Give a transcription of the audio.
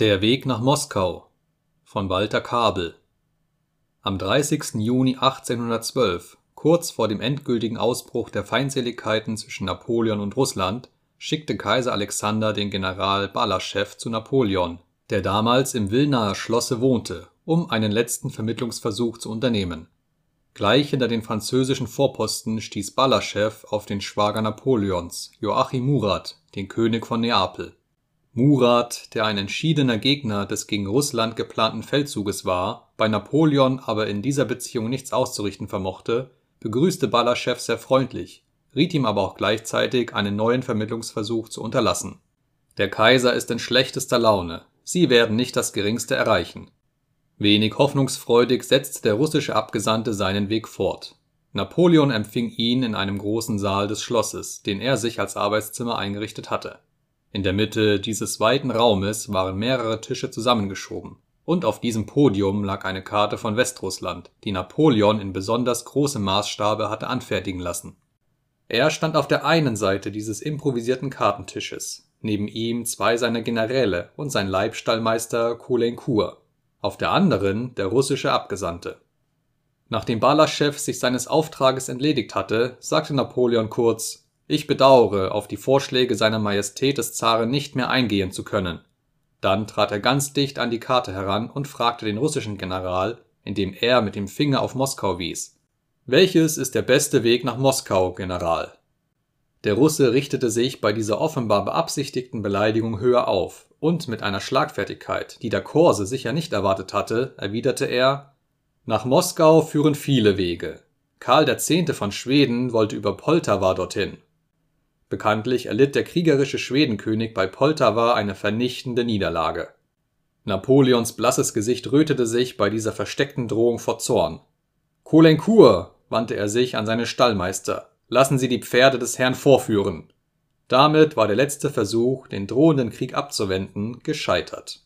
Der Weg nach Moskau von Walter Kabel Am 30. Juni 1812, kurz vor dem endgültigen Ausbruch der Feindseligkeiten zwischen Napoleon und Russland, schickte Kaiser Alexander den General Balaschew zu Napoleon, der damals im Wilnaer Schlosse wohnte, um einen letzten Vermittlungsversuch zu unternehmen. Gleich hinter den französischen Vorposten stieß Balaschew auf den Schwager Napoleons, Joachim Murat, den König von Neapel. Murat, der ein entschiedener Gegner des gegen Russland geplanten Feldzuges war, bei Napoleon aber in dieser Beziehung nichts auszurichten vermochte, begrüßte Balaschew sehr freundlich, riet ihm aber auch gleichzeitig, einen neuen Vermittlungsversuch zu unterlassen. Der Kaiser ist in schlechtester Laune, Sie werden nicht das geringste erreichen. Wenig hoffnungsfreudig setzte der russische Abgesandte seinen Weg fort. Napoleon empfing ihn in einem großen Saal des Schlosses, den er sich als Arbeitszimmer eingerichtet hatte. In der Mitte dieses weiten Raumes waren mehrere Tische zusammengeschoben, und auf diesem Podium lag eine Karte von Westrussland, die Napoleon in besonders großem Maßstabe hatte anfertigen lassen. Er stand auf der einen Seite dieses improvisierten Kartentisches, neben ihm zwei seiner Generäle und sein Leibstallmeister Caulaincourt, auf der anderen der russische Abgesandte. Nachdem Balaschew sich seines Auftrages entledigt hatte, sagte Napoleon kurz Ich bedauere, auf die Vorschläge seiner Majestät des Zaren nicht mehr eingehen zu können. Dann trat er ganz dicht an die Karte heran und fragte den russischen General, indem er mit dem Finger auf Moskau wies Welches ist der beste Weg nach Moskau, General der Russe richtete sich bei dieser offenbar beabsichtigten Beleidigung höher auf, und mit einer Schlagfertigkeit, die der Korse sicher nicht erwartet hatte, erwiderte er Nach Moskau führen viele Wege. Karl X. von Schweden wollte über Poltawa dorthin. Bekanntlich erlitt der kriegerische Schwedenkönig bei Poltawa eine vernichtende Niederlage. Napoleons blasses Gesicht rötete sich bei dieser versteckten Drohung vor Zorn. Caulaincourt, wandte er sich an seine Stallmeister, Lassen Sie die Pferde des Herrn vorführen. Damit war der letzte Versuch, den drohenden Krieg abzuwenden, gescheitert